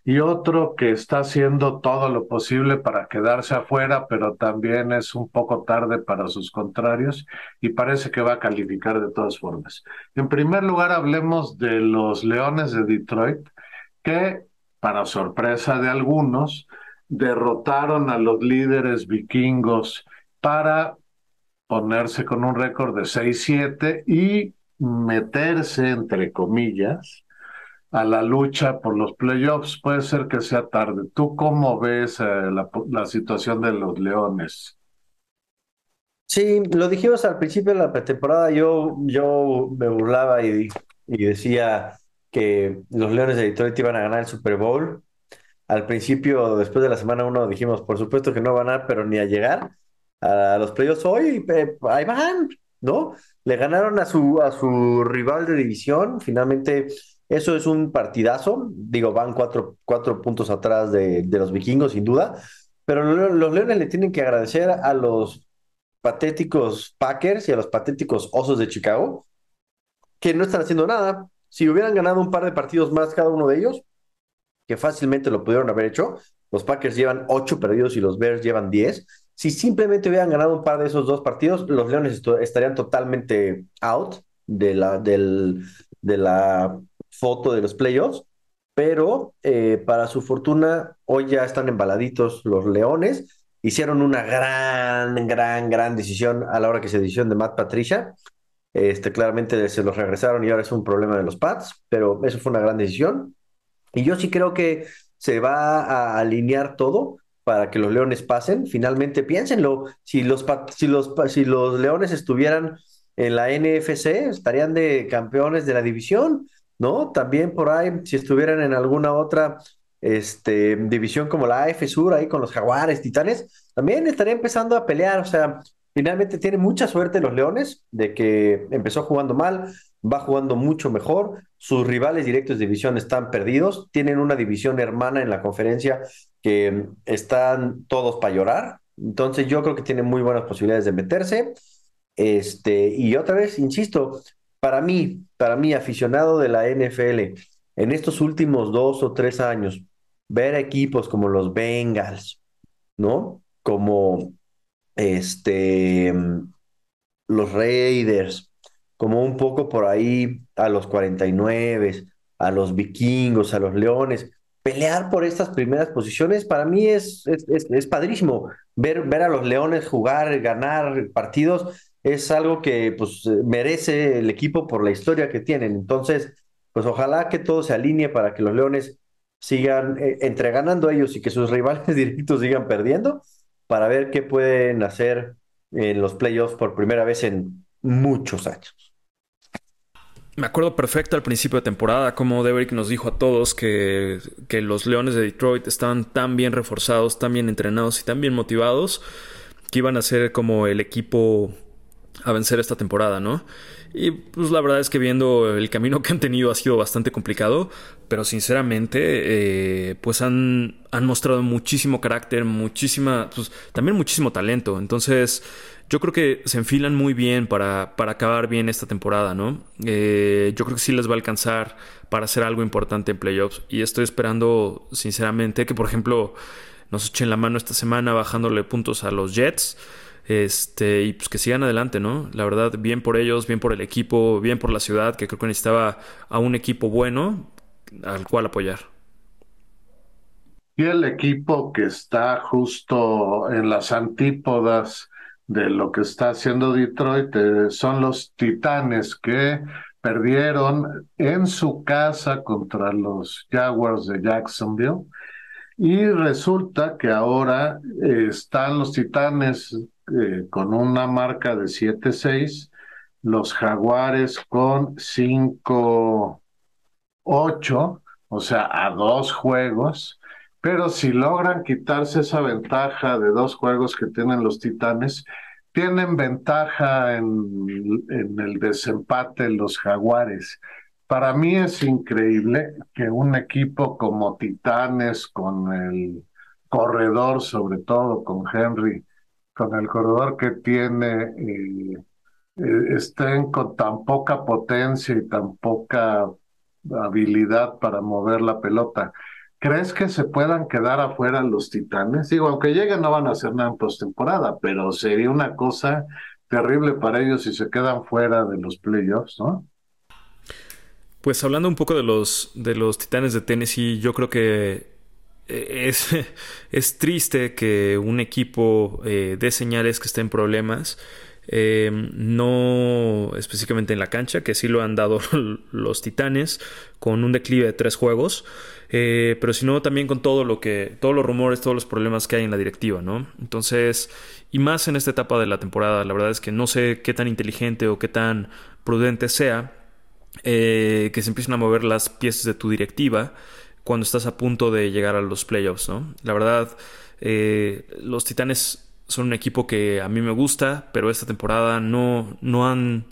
Speaker 1: y otro que está haciendo todo lo posible para quedarse afuera, pero también es un poco tarde para sus contrarios y parece que va a calificar de todas formas. En primer lugar, hablemos de los Leones de Detroit, que, para sorpresa de algunos, derrotaron a los líderes vikingos para ponerse con un récord de 6-7 y meterse, entre comillas, a la lucha por los playoffs. Puede ser que sea tarde. ¿Tú cómo ves eh, la, situación de los Leones?
Speaker 2: Sí, lo dijimos al principio de la pretemporada. Yo, yo me burlaba y, y decía que los Leones de Detroit iban a ganar el Super Bowl. Al principio, después de la semana uno, dijimos, por supuesto que no van a pero ni a llegar a los playoffs hoy, eh, ahí van, ¿no? Le ganaron a su, a su rival de división. Finalmente eso es un partidazo. Digo, van cuatro, cuatro puntos atrás de, los vikingos, sin duda. Pero los Leones le tienen que agradecer a los patéticos Packers y a los patéticos Osos de Chicago, que no están haciendo nada. Si hubieran ganado un par de partidos más cada uno de ellos, que fácilmente lo pudieron haber hecho, los Packers llevan ocho perdidos y los Bears llevan diez. Si simplemente hubieran ganado un par de esos dos partidos, los Leones estarían totalmente out de la, del, de la foto de los playoffs, pero eh, para su fortuna, hoy ya están embaladitos los Leones. Hicieron una gran, gran, gran decisión a la hora que se decisión de Matt Patricia. Este, claramente se los regresaron y ahora es un problema de los Pats, pero eso fue una gran decisión. Y yo sí creo que se va a alinear todo para que los Leones pasen. Finalmente, piénsenlo, si los, si los, si los Leones estuvieran en la NFC, estarían de campeones de la división. ¿no? También por ahí, si estuvieran en alguna otra este, división como la AF Sur, ahí con los Jaguares, Titanes, también estaría empezando a pelear, o sea, finalmente tiene mucha suerte los Leones de que empezó jugando mal, va jugando mucho mejor, sus rivales directos de división están perdidos, tienen una división hermana en la conferencia que están todos para llorar, entonces yo creo que tiene muy buenas posibilidades de meterse. Este, y otra vez, insisto, para mí, para mí, aficionado de la NFL, en estos últimos dos o tres años, ver equipos como los Bengals, ¿no? Como este, los Raiders, como un poco por ahí a los 49, a los vikingos, a los leones, pelear por estas primeras posiciones, para mí es, es, es padrísimo. Ver, ver a los leones jugar, ganar partidos, es algo que pues merece el equipo por la historia que tienen. Entonces, pues ojalá que todo se alinee para que los Leones sigan eh, entreganando a ellos y que sus rivales directos sigan perdiendo para ver qué pueden hacer en los playoffs por primera vez en muchos años.
Speaker 3: Me acuerdo perfecto al principio de temporada como Deverick nos dijo a todos que, que los Leones de Detroit estaban tan bien reforzados, tan bien entrenados y tan bien motivados que iban a ser como el equipo a vencer esta temporada, ¿no? Y pues la verdad es que viendo el camino que han tenido ha sido bastante complicado, pero sinceramente eh, pues han, han, mostrado muchísimo carácter, muchísima, pues también muchísimo talento. Entonces yo creo que se enfilan muy bien para, para acabar bien esta temporada, ¿no? Eh, yo creo que sí les va a alcanzar para hacer algo importante en playoffs. Y estoy esperando, sinceramente, que por ejemplo nos echen la mano esta semana bajándole puntos a los Jets. Este, y pues que sigan adelante, ¿no? La verdad, bien por ellos, bien por el equipo, bien por la ciudad, que creo que necesitaba a un equipo bueno al cual apoyar.
Speaker 1: Y el equipo que está justo en las antípodas de lo que está haciendo Detroit eh, son los Titanes que perdieron en su casa contra los Jaguars de Jacksonville. Y resulta que ahora eh, están los Titanes eh, con una marca de 7-6, los Jaguares con 5-8, o sea, a dos juegos. Pero si logran quitarse esa ventaja de dos juegos que tienen los Titanes, tienen ventaja en, en el desempate los Jaguares. Para mí es increíble que un equipo como Titanes, con el corredor, sobre todo con Henry, con el corredor que tiene, eh, eh, estén con tan poca potencia y tan poca habilidad para mover la pelota. ¿Crees que se puedan quedar afuera los titanes? Digo, aunque lleguen no van a hacer nada en postemporada, pero sería una cosa terrible para ellos si se quedan fuera de los playoffs, ¿no?
Speaker 3: Pues hablando un poco de los, de los titanes de Tennessee, yo creo que es, es triste que un equipo eh, dé señales que esté en problemas. Eh, no específicamente en la cancha, que sí lo han dado los Titanes con un declive de tres juegos, eh, pero sino también con todo lo que, todos los rumores, todos los problemas que hay en la directiva, ¿no? Entonces, y más en esta etapa de la temporada, la verdad es que no sé qué tan inteligente o qué tan prudente sea eh, que se empiecen a mover las piezas de tu directiva cuando estás a punto de llegar a los playoffs, ¿no? La verdad, eh, los Titanes son un equipo que a mí me gusta, pero esta temporada no, no han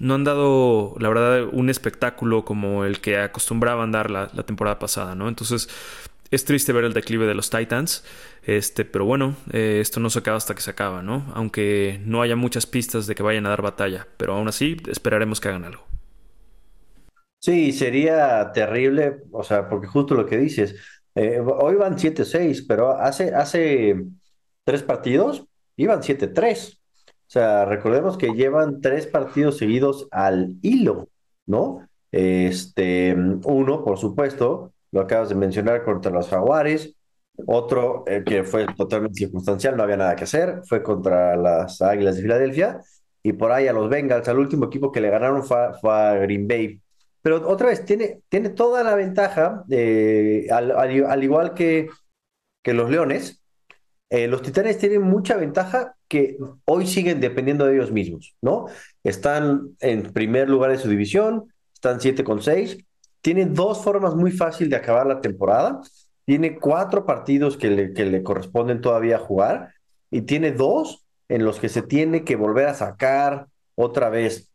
Speaker 3: no han dado, la verdad, un espectáculo como el que acostumbraban dar la, temporada pasada, ¿no? Entonces, es triste ver el declive de los Titans, este, pero bueno, eh, esto no se acaba hasta que se acaba, ¿no? Aunque no haya muchas pistas de que vayan a dar batalla, pero aún así esperaremos que hagan algo.
Speaker 2: Sí, sería terrible, o sea, porque justo lo que dices, eh, hoy van 7-6, pero hace, hace tres partidos iban 7-3. O sea, recordemos que llevan tres partidos seguidos al hilo, ¿no? Este, uno, por supuesto, lo acabas de mencionar contra los Jaguares, otro eh, que fue totalmente circunstancial, no había nada que hacer, fue contra las Águilas de Filadelfia, y por ahí a los Bengals, al último equipo que le ganaron fue, a Green Bay. Pero otra vez, tiene, tiene toda la ventaja, eh, al, igual que, que los Leones, eh, los Titanes tienen mucha ventaja que hoy siguen dependiendo de ellos mismos, ¿no? Están en primer lugar de su división, están 7 con 6, tienen dos formas muy fáciles de acabar la temporada, tiene cuatro partidos que le, que le corresponden todavía jugar y tiene dos en los que se tiene que volver a sacar otra vez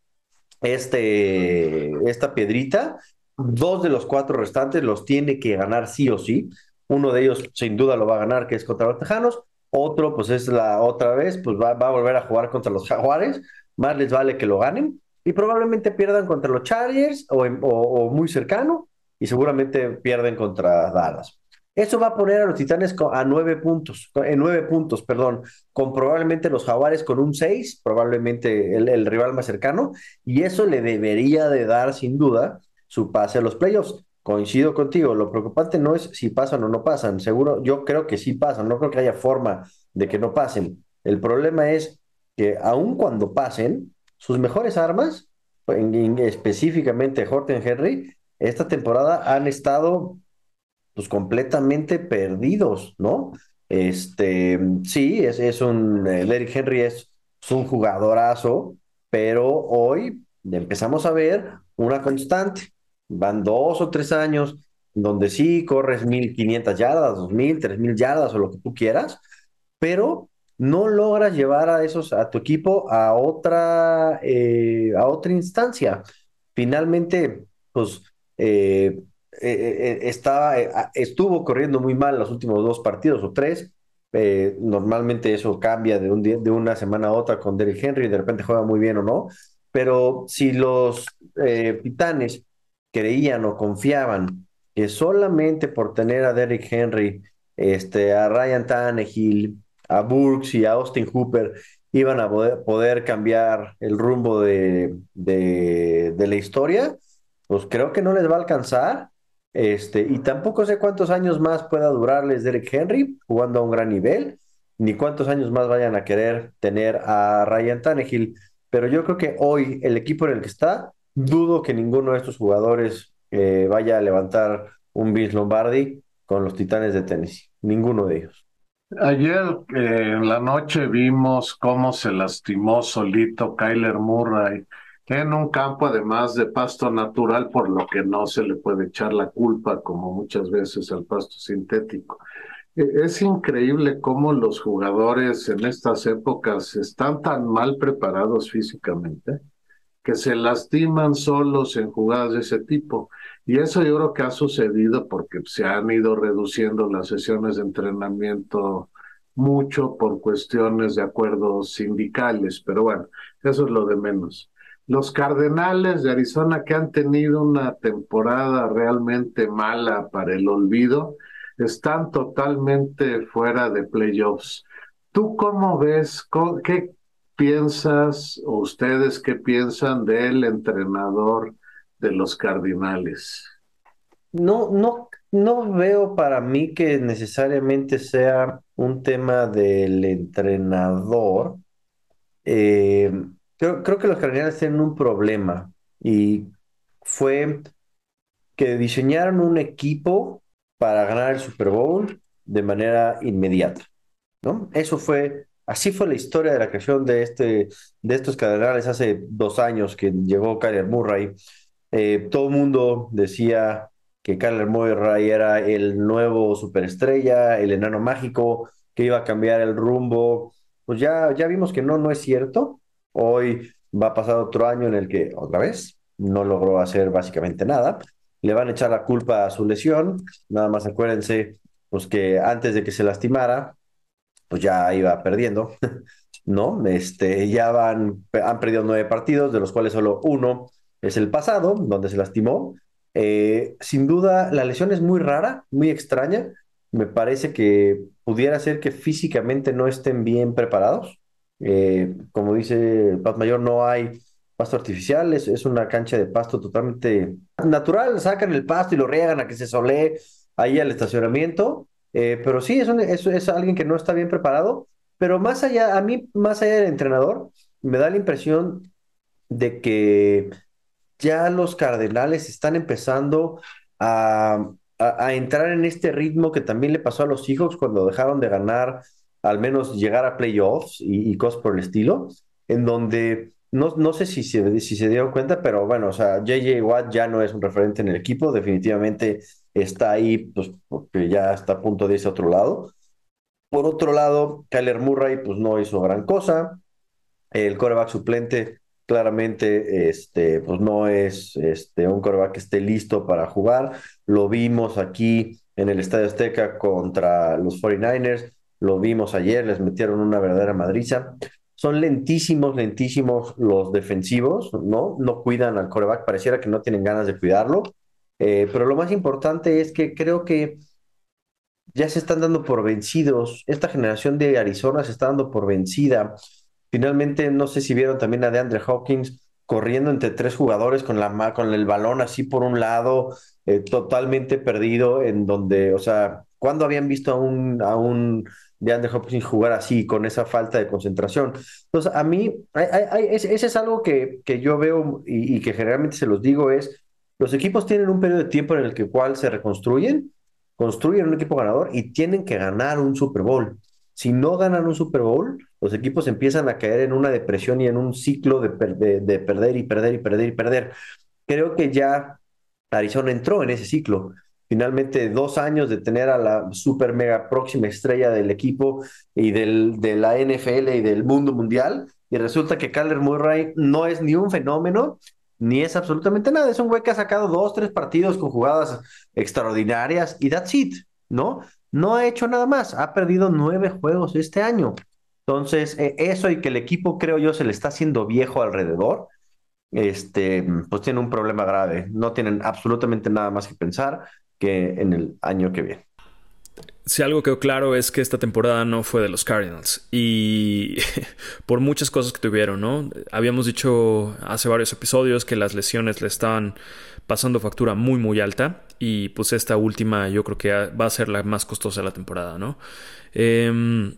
Speaker 2: este, esta piedrita. Dos de los cuatro restantes los tiene que ganar sí o sí. Uno de ellos sin duda lo va a ganar, que es contra los Tejanos. Otro, pues es la otra vez, pues va, a volver a jugar contra los Jaguares. Más les vale que lo ganen. Y probablemente pierdan contra los Chargers o, muy cercano. Y seguramente pierden contra Dallas. Eso va a poner a los Titanes a nueve puntos, en nueve puntos, perdón, con probablemente los Jaguares con un seis, probablemente el, rival más cercano, y eso le debería de dar sin duda su pase a los playoffs. Coincido contigo, lo preocupante no es si pasan o no pasan, seguro, yo creo que sí pasan, no creo que haya forma de que no pasen. El problema es que aun cuando pasen, sus mejores armas, específicamente Horton Henry, esta temporada han estado pues completamente perdidos, ¿no? Este, sí, es, es un, Eric Henry es, es un jugadorazo, pero hoy empezamos a ver una constante van dos o tres años donde sí corres 1500 yardas, 2000, 3000 yardas o lo que tú quieras, pero no logras llevar a esos a tu equipo a otra eh, a otra instancia. Finalmente, pues eh, eh, estaba, estuvo corriendo muy mal los últimos dos partidos o tres. Eh, normalmente eso cambia de, un día, de una semana a otra con Derrick Henry, de repente juega muy bien o no. Pero si los eh, Titanes creían o confiaban que solamente por tener a Derrick Henry, este, a Ryan Tannehill, a Burks y a Austin Hooper iban a poder, poder cambiar el rumbo de, de, la historia, pues creo que no les va a alcanzar. Este, y tampoco sé cuántos años más pueda durarles Derek Henry jugando a un gran nivel, ni cuántos años más vayan a querer tener a Ryan Tannehill. Pero yo creo que hoy el equipo en el que está, dudo que ninguno de estos jugadores eh, vaya a levantar un Vince Lombardi con los Titanes de Tennessee. Ninguno de ellos.
Speaker 1: Ayer eh, en la noche vimos cómo se lastimó solito Kyler Murray en un campo además de pasto natural, por lo que no se le puede echar la culpa como muchas veces al pasto sintético. E, es increíble cómo los jugadores en estas épocas están tan mal preparados físicamente que se lastiman solos en jugadas de ese tipo. Y eso yo creo que ha sucedido porque se han ido reduciendo las sesiones de entrenamiento mucho por cuestiones de acuerdos sindicales, pero bueno, eso es lo de menos. Los Cardenales de Arizona que han tenido una temporada realmente mala para el olvido, están totalmente fuera de playoffs. ¿Tú cómo ves? ¿Qué piensas o ustedes qué piensan del entrenador de los Cardinales?
Speaker 2: No, no, no veo para mí que necesariamente sea un tema del entrenador. Eh, creo, que los Cardinales tienen un problema y fue que diseñaron un equipo para ganar el Super Bowl de manera inmediata, ¿no? Eso fue Así fue la historia de la creación de, este, de estos cardenales hace dos años que llegó Kyler Murray. Eh, todo el mundo decía que Kyler Murray era el nuevo superestrella, el enano mágico, que iba a cambiar el rumbo. Pues ya, ya vimos que no, no es cierto. Hoy va a pasar otro año en el que, otra vez, no logró hacer básicamente nada. Le van a echar la culpa a su lesión. Nada más acuérdense, pues que antes de que se lastimara, pues ya iba perdiendo, ¿no? Este, ya van, han perdido nueve partidos, de los cuales solo uno es el pasado, donde se lastimó. Eh, sin duda, la lesión es muy rara, muy extraña. Me parece que pudiera ser que físicamente no estén bien preparados. Eh, como dice Pat Mayor, no hay pasto artificial, es, es, una cancha de pasto totalmente natural. Sacan el pasto y lo riegan a que se solee ahí al estacionamiento eh, pero sí, es, es, alguien que no está bien preparado, pero más allá, a mí, más allá del entrenador, me da la impresión de que ya los Cardenales están empezando a, entrar en este ritmo que también le pasó a los Seahawks cuando dejaron de ganar, al menos llegar a playoffs y, y cosas por el estilo, en donde no, no sé si se, si se dieron cuenta, pero bueno, o sea, JJ Watt ya no es un referente en el equipo, definitivamente está ahí, pues porque ya está a punto de irse a otro lado. Por otro lado, Kyler Murray, pues no hizo gran cosa. El coreback suplente, claramente, este, pues no es este, un coreback que esté listo para jugar. Lo vimos aquí en el Estadio Azteca contra los 49ers. Lo vimos ayer, les metieron una verdadera madriza. Son lentísimos, lentísimos los defensivos, ¿no? No cuidan al coreback, pareciera que no tienen ganas de cuidarlo. Eh, pero lo más importante es que creo que ya se están dando por vencidos. Esta generación de Arizona se está dando por vencida. Finalmente, no sé si vieron también a DeAndre Hawkins corriendo entre tres jugadores con, la, con el balón así por un lado, eh, totalmente perdido, en donde, o sea, ¿cuándo habían visto a un, a un DeAndre Hopkins jugar así, con esa falta de concentración? Entonces, a mí, ese, es algo que, que yo veo y, y, que generalmente se los digo es, los equipos tienen un periodo de tiempo en el que cual se reconstruyen, construyen un equipo ganador y tienen que ganar un Super Bowl. Si no ganan un Super Bowl, los equipos empiezan a caer en una depresión y en un ciclo de, de, perder y perder y perder y perder. Creo que ya Arizona entró en ese ciclo. Finalmente, dos años de tener a la super mega próxima estrella del equipo y del, de la NFL y del mundo mundial. Y resulta que Kyler Murray no es ni un fenómeno, ni es absolutamente nada. Es un güey que ha sacado dos, tres partidos con jugadas extraordinarias y that's it, ¿no? no ha hecho nada más, ha perdido nueve juegos este año. Entonces, eh, eso y que el equipo, creo yo, se le está haciendo viejo alrededor, este, pues tiene un problema grave. No tienen absolutamente nada más que pensar que en el año que viene.
Speaker 3: Si algo quedó claro es que esta temporada no fue de los Cardinals y por muchas cosas que tuvieron, ¿no? Habíamos dicho hace varios episodios que las lesiones le estaban pasando factura muy muy alta y pues esta última yo creo que va a ser la más costosa de la temporada, ¿no? Em,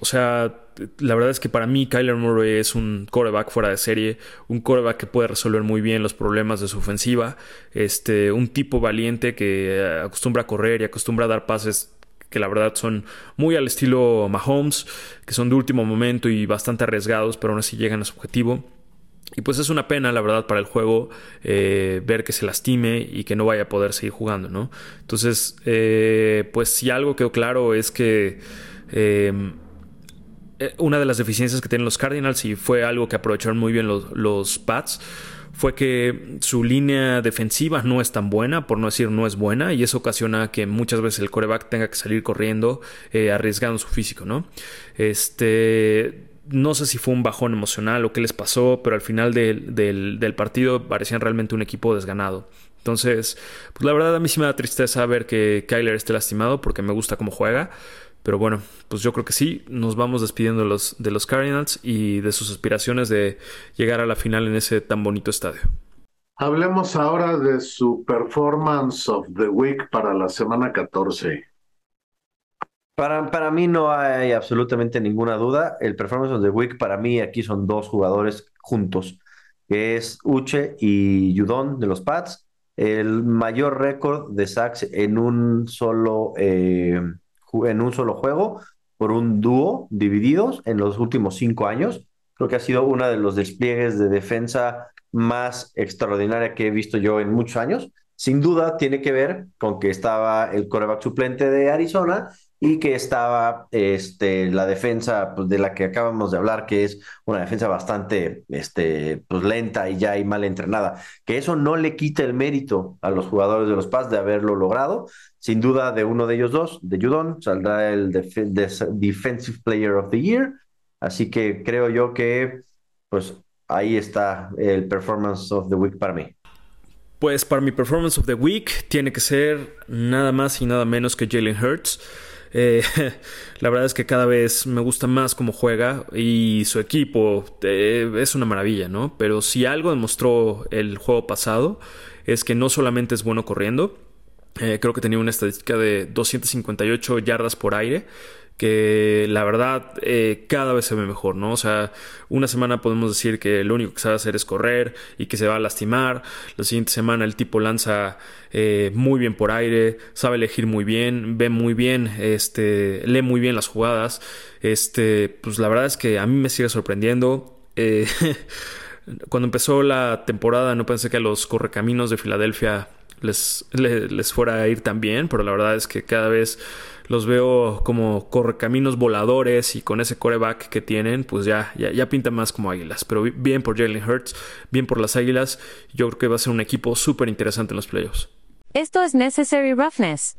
Speaker 3: o sea, la verdad es que para mí Kyler Murray es un coreback fuera de serie, un coreback que puede resolver muy bien los problemas de su ofensiva, este, un tipo valiente que acostumbra a correr y acostumbra a dar pases que la verdad son muy al estilo Mahomes, que son de último momento y bastante arriesgados, pero aún así llegan a su objetivo. Y pues es una pena, la verdad, para el juego eh, ver que se lastime y que no vaya a poder seguir jugando, ¿no? Entonces, eh, pues si algo quedó claro es que eh, una de las deficiencias que tienen los Cardinals y fue algo que aprovecharon muy bien los, los Pats fue que su línea defensiva no es tan buena, por no decir no es buena, y eso ocasiona que muchas veces el coreback tenga que salir corriendo, eh, arriesgando su físico, ¿no? Este. No sé si fue un bajón emocional o qué les pasó, pero al final del, del, partido parecían realmente un equipo desganado. Entonces, pues la verdad a mí sí me da tristeza ver que Kyler esté lastimado porque me gusta cómo juega. Pero bueno, pues yo creo que sí, nos vamos despidiendo de los, de los Cardinals y de sus aspiraciones de llegar a la final en ese tan bonito estadio.
Speaker 1: Hablemos ahora de su performance of the week para la semana 14.
Speaker 2: Para, para mí no hay absolutamente ninguna duda. El performance of the week para mí aquí son dos jugadores juntos, que es Uche y Yudon de los Pats. El mayor récord de sacks en un solo... Eh, en un solo juego por un dúo divididos en los últimos cinco años. Creo que ha sido uno de los despliegues de defensa más extraordinaria que he visto yo en muchos años. Sin duda tiene que ver con que estaba el coreback suplente de Arizona y que estaba este, la defensa pues, de la que acabamos de hablar, que es una defensa bastante este, pues, lenta y ya y mal entrenada. Que eso no le quita el mérito a los jugadores de los Paz de haberlo logrado. Sin duda, de uno de ellos dos, de Judon, saldrá el Defensive Player of the Year. Así que creo yo que pues ahí está el Performance of the Week para mí.
Speaker 3: Pues para mi Performance of the Week tiene que ser nada más y nada menos que Jalen Hurts. Eh, la verdad es que cada vez me gusta más cómo juega y su equipo eh, es una maravilla, ¿no? Pero si algo demostró el juego pasado es que no solamente es bueno corriendo, eh, creo que tenía una estadística de 258 yardas por aire, que la verdad eh, cada vez se ve mejor, ¿no? O sea, una semana podemos decir que lo único que sabe hacer es correr y que se va a lastimar. La siguiente semana el tipo lanza eh, muy bien por aire, sabe elegir muy bien, ve muy bien, este, lee muy bien las jugadas. Este, pues la verdad es que a mí me sigue sorprendiendo. Eh, cuando empezó la temporada no pensé que a los correcaminos de Filadelfia les, les, les fuera a ir tan bien, pero la verdad es que cada vez los veo como correcaminos voladores y con ese coreback que tienen, pues ya, ya, ya pinta más como águilas. Pero bien por Jalen Hurts, bien por las águilas. Yo creo que va a ser un equipo súper interesante en los playoffs.
Speaker 4: Esto es Necessary Roughness.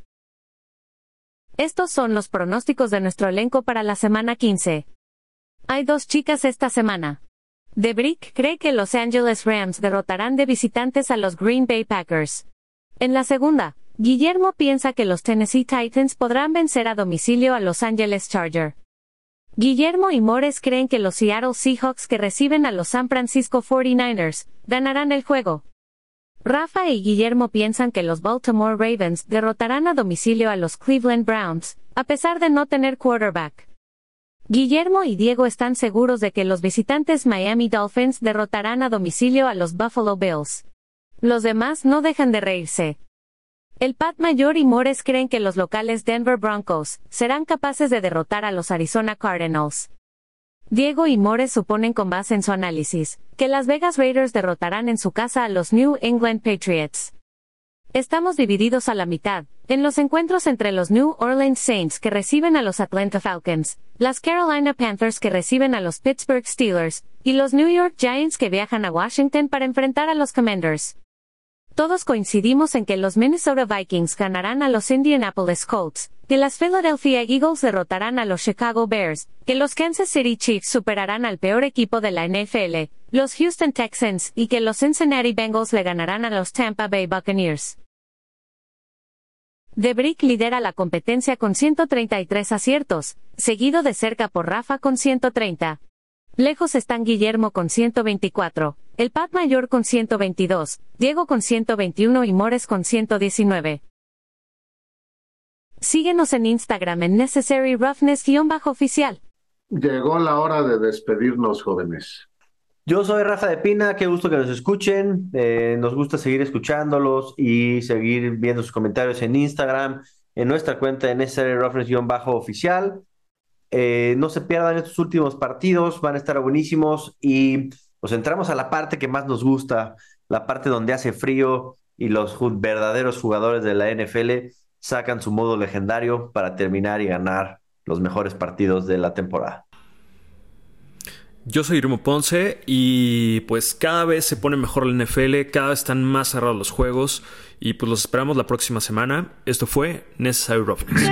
Speaker 4: Estos son los pronósticos de nuestro elenco para la semana 15. Hay dos chicas esta semana. The Brick cree que Los Angeles Rams derrotarán de visitantes a los Green Bay Packers. En la segunda, Guillermo piensa que los Tennessee Titans podrán vencer a domicilio a Los Angeles Charger. Guillermo y Mores creen que los Seattle Seahawks que reciben a los San Francisco 49ers ganarán el juego. Rafa y Guillermo piensan que los Baltimore Ravens derrotarán a domicilio a los Cleveland Browns, a pesar de no tener quarterback. Guillermo y Diego están seguros de que los visitantes Miami Dolphins derrotarán a domicilio a los Buffalo Bills. Los demás no dejan de reírse. El Pat Mayor y Mores creen que los locales Denver Broncos serán capaces de derrotar a los Arizona Cardinals. Diego y Mores suponen con base en su análisis que Las Vegas Raiders derrotarán en su casa a los New England Patriots. Estamos divididos a la mitad, en los encuentros entre los New Orleans Saints que reciben a los Atlanta Falcons, las Carolina Panthers que reciben a los Pittsburgh Steelers, y los New York Giants que viajan a Washington para enfrentar a los Commanders. Todos coincidimos en que los Minnesota Vikings ganarán a los Indianapolis Colts, que las Philadelphia Eagles derrotarán a los Chicago Bears, que los Kansas City Chiefs superarán al peor equipo de la NFL, los Houston Texans, y que los Cincinnati Bengals le ganarán a los Tampa Bay Buccaneers. Debrick lidera la competencia con 133 aciertos, seguido de cerca por Rafa con 130. Lejos están Guillermo con 124, el Pat Mayor con 122, Diego con 121 y Mores con 119. Síguenos en Instagram en Necessary Roughness-oficial.
Speaker 1: Llegó la hora de despedirnos, jóvenes.
Speaker 2: Yo soy Rafa de Pina, qué gusto que nos escuchen. Eh, nos gusta seguir escuchándolos y seguir viendo sus comentarios en Instagram, en nuestra cuenta de Necessary Roughness-oficial. Eh, no se pierdan estos últimos partidos, van a estar buenísimos y nos entramos a la parte que más nos gusta, la parte donde hace frío y los verdaderos jugadores de la NFL sacan su modo legendario para terminar y ganar los mejores partidos de la temporada.
Speaker 3: Yo soy Irmo Ponce y pues cada vez se pone mejor la NFL, cada vez están más cerrados los juegos y pues los esperamos la próxima semana. Esto fue Necessary Roughness.